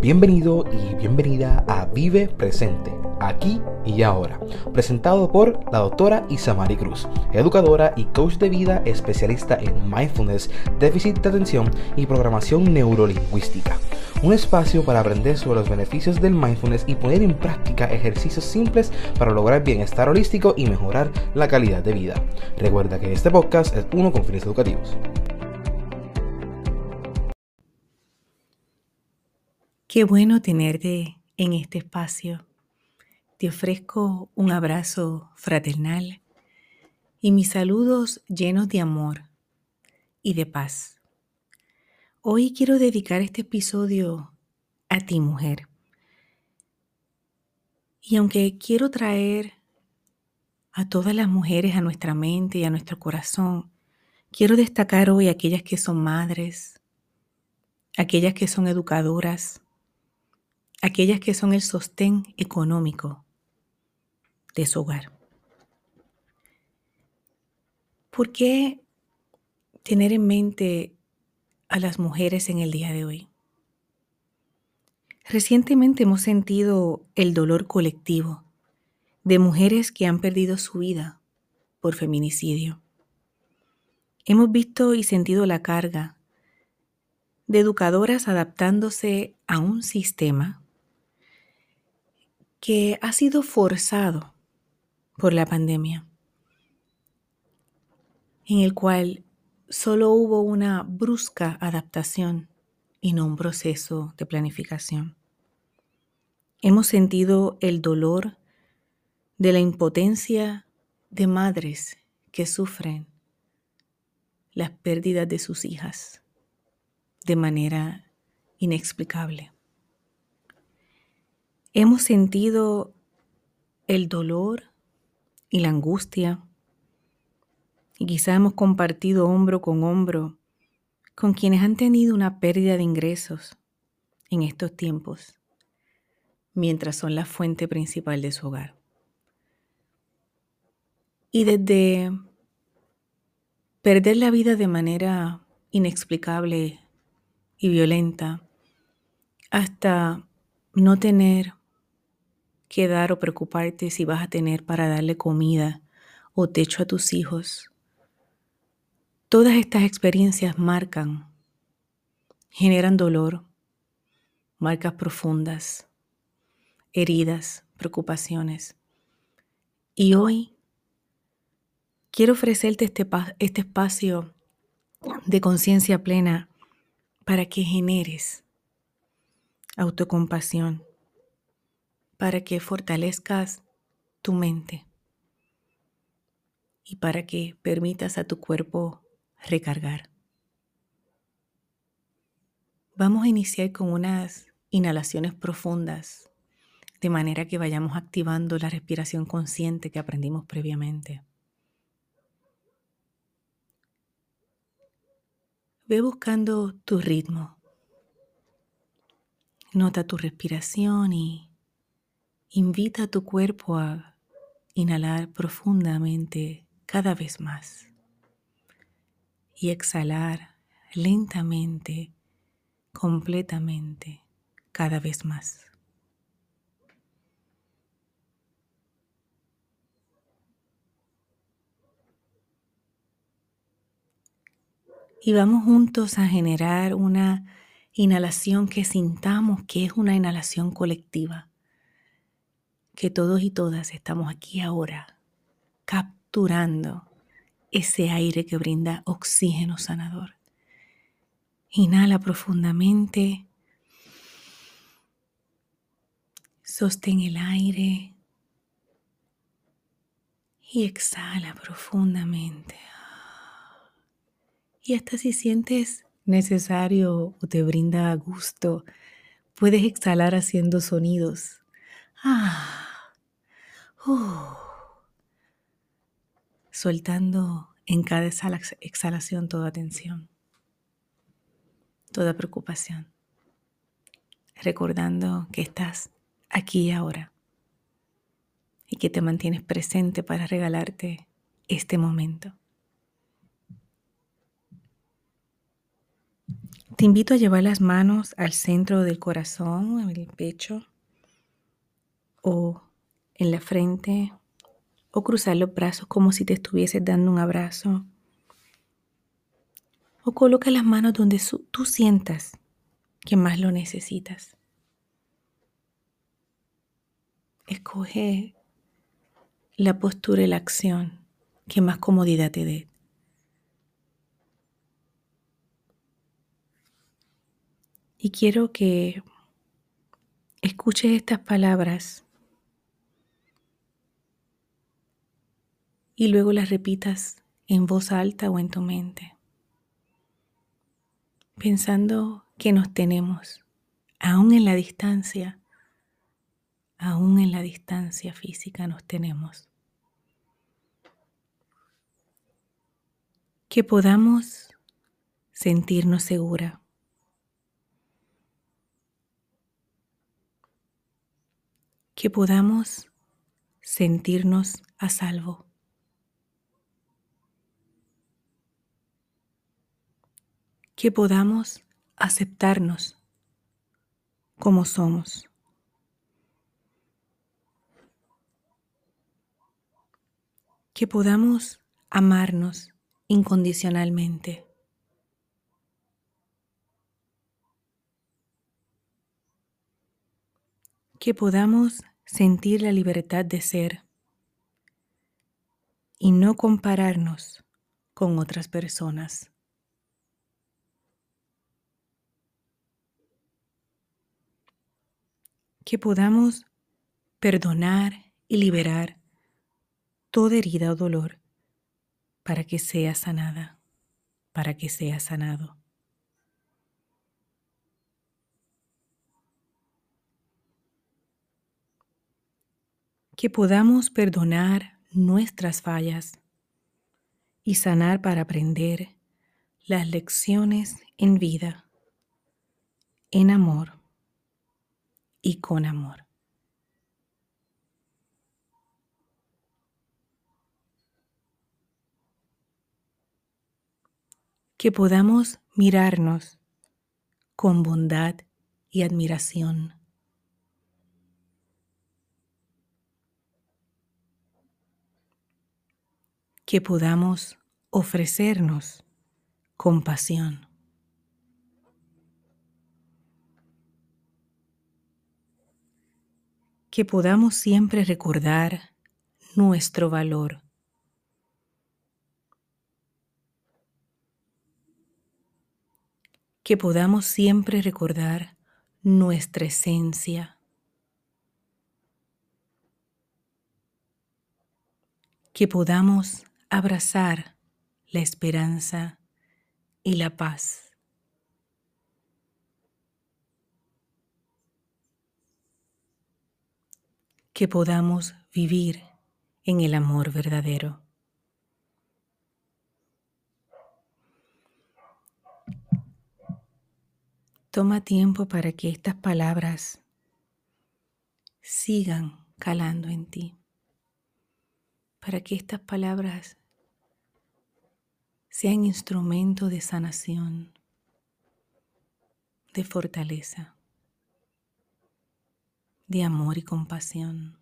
Bienvenido y bienvenida a Vive Presente, aquí y ahora, presentado por la doctora Isamari Cruz, educadora y coach de vida especialista en mindfulness, déficit de atención y programación neurolingüística. Un espacio para aprender sobre los beneficios del mindfulness y poner en práctica ejercicios simples para lograr bienestar holístico y mejorar la calidad de vida. Recuerda que este podcast es uno con fines educativos. Qué bueno tenerte en este espacio. Te ofrezco un abrazo fraternal y mis saludos llenos de amor y de paz. Hoy quiero dedicar este episodio a ti, mujer. Y aunque quiero traer a todas las mujeres a nuestra mente y a nuestro corazón, quiero destacar hoy aquellas que son madres, aquellas que son educadoras, aquellas que son el sostén económico de su hogar. ¿Por qué tener en mente a las mujeres en el día de hoy? Recientemente hemos sentido el dolor colectivo de mujeres que han perdido su vida por feminicidio. Hemos visto y sentido la carga de educadoras adaptándose a un sistema que ha sido forzado por la pandemia, en el cual solo hubo una brusca adaptación y no un proceso de planificación. Hemos sentido el dolor de la impotencia de madres que sufren las pérdidas de sus hijas de manera inexplicable. Hemos sentido el dolor y la angustia y quizá hemos compartido hombro con hombro con quienes han tenido una pérdida de ingresos en estos tiempos, mientras son la fuente principal de su hogar. Y desde perder la vida de manera inexplicable y violenta, hasta no tener que dar o preocuparte si vas a tener para darle comida o techo a tus hijos. Todas estas experiencias marcan, generan dolor, marcas profundas, heridas, preocupaciones. Y hoy quiero ofrecerte este, este espacio de conciencia plena para que generes autocompasión, para que fortalezcas tu mente y para que permitas a tu cuerpo recargar. Vamos a iniciar con unas inhalaciones profundas, de manera que vayamos activando la respiración consciente que aprendimos previamente. Ve buscando tu ritmo. Nota tu respiración y Invita a tu cuerpo a inhalar profundamente cada vez más y exhalar lentamente, completamente, cada vez más. Y vamos juntos a generar una inhalación que sintamos que es una inhalación colectiva que todos y todas estamos aquí ahora capturando ese aire que brinda oxígeno sanador. Inhala profundamente. Sostén el aire y exhala profundamente. Y hasta si sientes necesario o te brinda gusto, puedes exhalar haciendo sonidos Ah. Uh. Soltando en cada exhalación toda tensión, toda preocupación. Recordando que estás aquí y ahora y que te mantienes presente para regalarte este momento. Te invito a llevar las manos al centro del corazón, en el pecho o en la frente o cruzar los brazos como si te estuvieses dando un abrazo. O coloca las manos donde tú sientas que más lo necesitas. Escoge la postura y la acción que más comodidad te dé. Y quiero que escuches estas palabras y luego las repitas en voz alta o en tu mente, pensando que nos tenemos, aún en la distancia, aún en la distancia física nos tenemos. Que podamos sentirnos segura que podamos sentirnos a salvo. Que podamos aceptarnos como somos. Que podamos amarnos incondicionalmente. Que podamos sentir la libertad de ser y no compararnos con otras personas. Que podamos perdonar y liberar toda herida o dolor para que sea sanada, para que sea sanado. que podamos perdonar nuestras fallas y sanar para aprender las lecciones en vida, en amor y con amor. Que podamos mirarnos con bondad y admiración que podamos ofrecernos compasión. Que podamos siempre recordar nuestro valor. Que podamos siempre recordar nuestra esencia. Que podamos abrazar la esperanza y la paz. Que podamos vivir en el amor verdadero. Toma tiempo para que estas palabras sigan calando en ti, para que estas palabras sean instrumento de sanación, de fortaleza, de amor y compasión.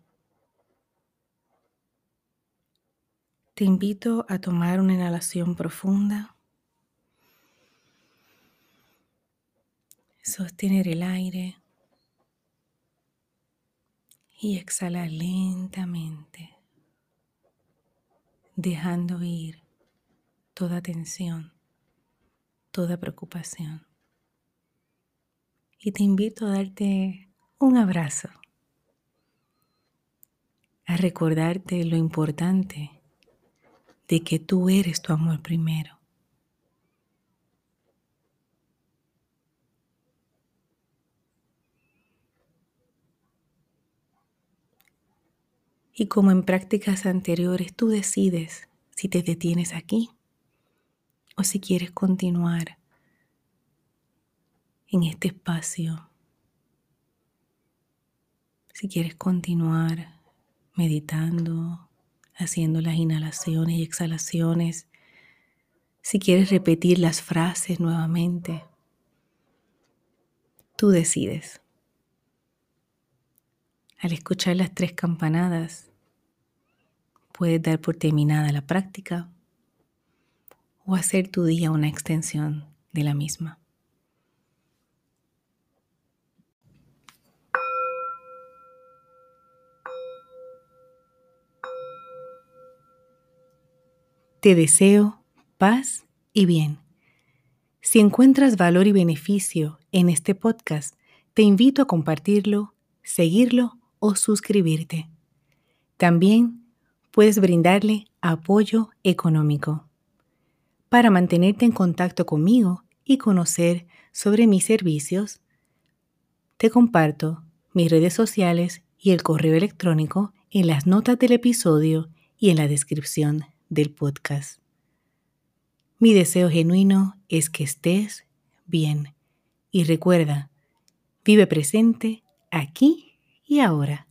Te invito a tomar una inhalación profunda, sostener el aire y exhalar lentamente, dejando ir toda tensión, toda preocupación. Y te invito a darte un abrazo, a recordarte lo importante de que tú eres tu amor primero. Y como en prácticas anteriores, tú decides si te detienes aquí o si quieres continuar en este espacio, si quieres continuar meditando, haciendo las inhalaciones y exhalaciones, si quieres repetir las frases nuevamente Tú decides. Al escuchar las tres campanadas, puedes dar por terminada la práctica o hacer tu día una extensión de la misma. Te deseo paz y bien. Si encuentras valor y beneficio en este podcast, te invito a compartirlo, seguirlo o suscribirte. También puedes brindarle apoyo económico. Para mantenerte en contacto conmigo y conocer sobre mis servicios, te comparto mis redes sociales y el correo electrónico en las notas del episodio y en la descripción del podcast. Mi deseo genuino es que estés bien y recuerda, vive presente aquí y ahora.